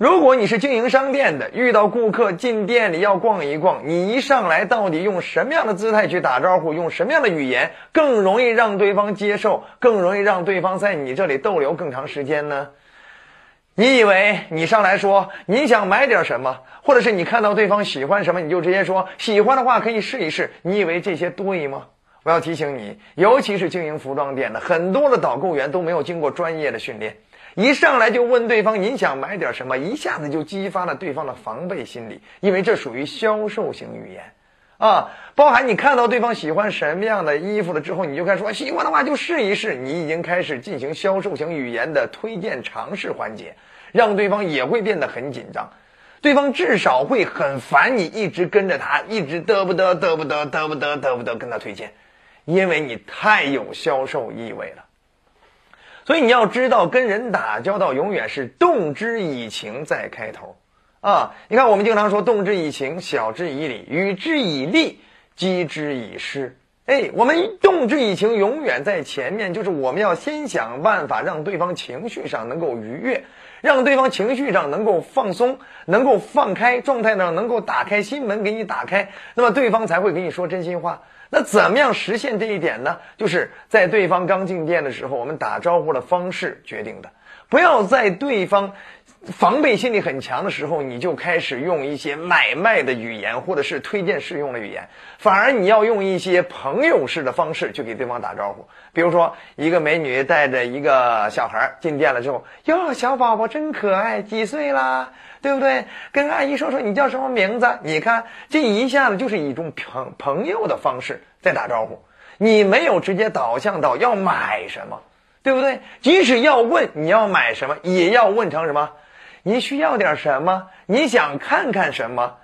如果你是经营商店的，遇到顾客进店里要逛一逛，你一上来到底用什么样的姿态去打招呼，用什么样的语言更容易让对方接受，更容易让对方在你这里逗留更长时间呢？你以为你上来说你想买点什么，或者是你看到对方喜欢什么，你就直接说喜欢的话可以试一试。你以为这些对吗？我要提醒你，尤其是经营服装店的，很多的导购员都没有经过专业的训练。一上来就问对方您想买点什么，一下子就激发了对方的防备心理，因为这属于销售型语言，啊，包含你看到对方喜欢什么样的衣服了之后，你就开始说喜欢的话就试一试，你已经开始进行销售型语言的推荐尝试环节，让对方也会变得很紧张，对方至少会很烦你一直跟着他，一直嘚不嘚嘚不嘚嘚不嘚嘚不嘚跟他推荐，因为你太有销售意味了。所以你要知道，跟人打交道永远是动之以情在开头，啊！你看我们经常说动之以情，晓之以理，与之以利，击之以势。哎，我们动之以情永远在前面，就是我们要先想办法让对方情绪上能够愉悦，让对方情绪上能够放松，能够放开状态呢，能够打开心门给你打开，那么对方才会给你说真心话。那怎么样实现这一点呢？就是在对方刚进店的时候，我们打招呼的方式决定的。不要在对方防备心理很强的时候，你就开始用一些买卖的语言，或者是推荐试用的语言。反而你要用一些朋友式的方式去给对方打招呼。比如说，一个美女带着一个小孩进店了之后，哟，小宝宝真可爱，几岁啦？对不对？跟阿姨说说你叫什么名字？你看这一下子就是一种朋朋友的方式在打招呼，你没有直接导向到要买什么，对不对？即使要问你要买什么，也要问成什么？你需要点什么？你想看看什么？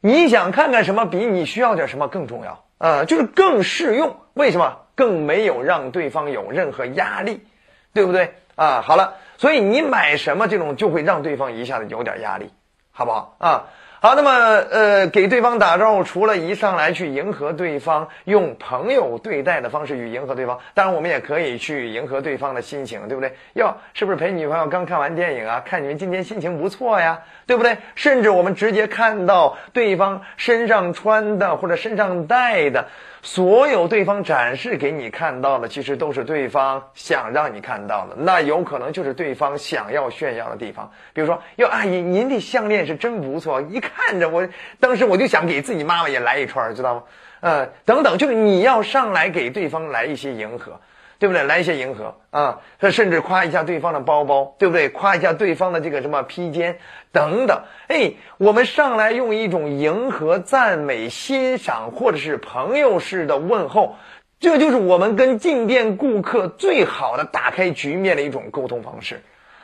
你想看看什么？比你需要点什么更重要啊？就是更适用。为什么？更没有让对方有任何压力，对不对？啊，好了。所以你买什么这种就会让对方一下子有点压力，好不好啊？好，那么呃，给对方打招呼，除了一上来去迎合对方，用朋友对待的方式去迎合对方，当然我们也可以去迎合对方的心情，对不对？哟，是不是陪女朋友刚看完电影啊？看你们今天心情不错呀，对不对？甚至我们直接看到对方身上穿的或者身上带的。所有对方展示给你看到的，其实都是对方想让你看到的，那有可能就是对方想要炫耀的地方。比如说，哟，阿姨，您的项链是真不错，一看看着我，当时我就想给自己妈妈也来一串，知道吗？呃，等等，就是你要上来给对方来一些迎合。对不对？来一些迎合啊，甚至夸一下对方的包包，对不对？夸一下对方的这个什么披肩等等。哎，我们上来用一种迎合、赞美、欣赏，或者是朋友式的问候，这就是我们跟进店顾客最好的打开局面的一种沟通方式。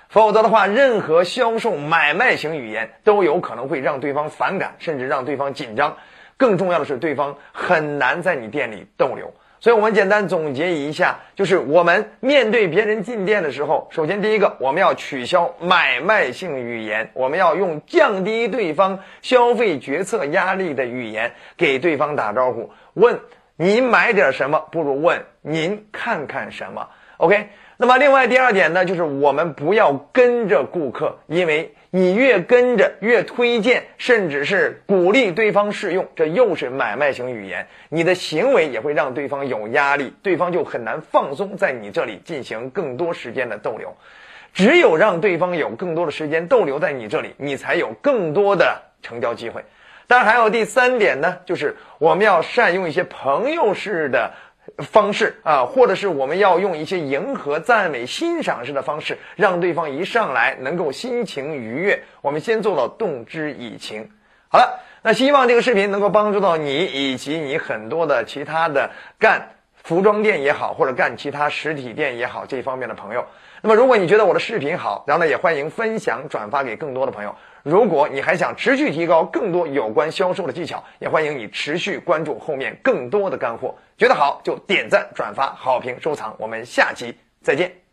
否则的话，任何销售买卖型语言都有可能会让对方反感，甚至让对方紧张。更重要的是，对方很难在你店里逗留。所以我们简单总结一下，就是我们面对别人进店的时候，首先第一个，我们要取消买卖性语言，我们要用降低对方消费决策压力的语言给对方打招呼。问您买点什么，不如问您看看什么。OK。那么，另外第二点呢，就是我们不要跟着顾客，因为你越跟着，越推荐，甚至是鼓励对方试用，这又是买卖型语言。你的行为也会让对方有压力，对方就很难放松在你这里进行更多时间的逗留。只有让对方有更多的时间逗留在你这里，你才有更多的成交机会。当然，还有第三点呢，就是我们要善用一些朋友式的。方式啊，或者是我们要用一些迎合、赞美、欣赏式的方式，让对方一上来能够心情愉悦。我们先做到动之以情。好了，那希望这个视频能够帮助到你以及你很多的其他的干服装店也好，或者干其他实体店也好这方面的朋友。那么，如果你觉得我的视频好，然后呢，也欢迎分享转发给更多的朋友。如果你还想持续提高更多有关销售的技巧，也欢迎你持续关注后面更多的干货。觉得好就点赞、转发、好评、收藏。我们下期再见。